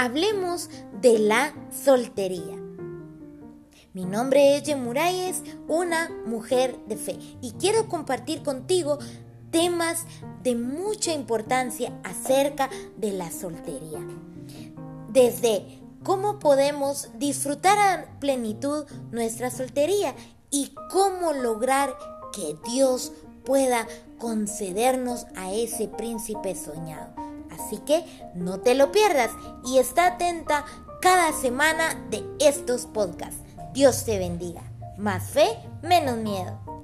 Hablemos de la soltería. Mi nombre es Yemurayes, una mujer de fe, y quiero compartir contigo temas de mucha importancia acerca de la soltería. Desde cómo podemos disfrutar a plenitud nuestra soltería y cómo lograr que Dios pueda concedernos a ese príncipe soñado. Así que no te lo pierdas y está atenta cada semana de estos podcasts. Dios te bendiga. Más fe, menos miedo.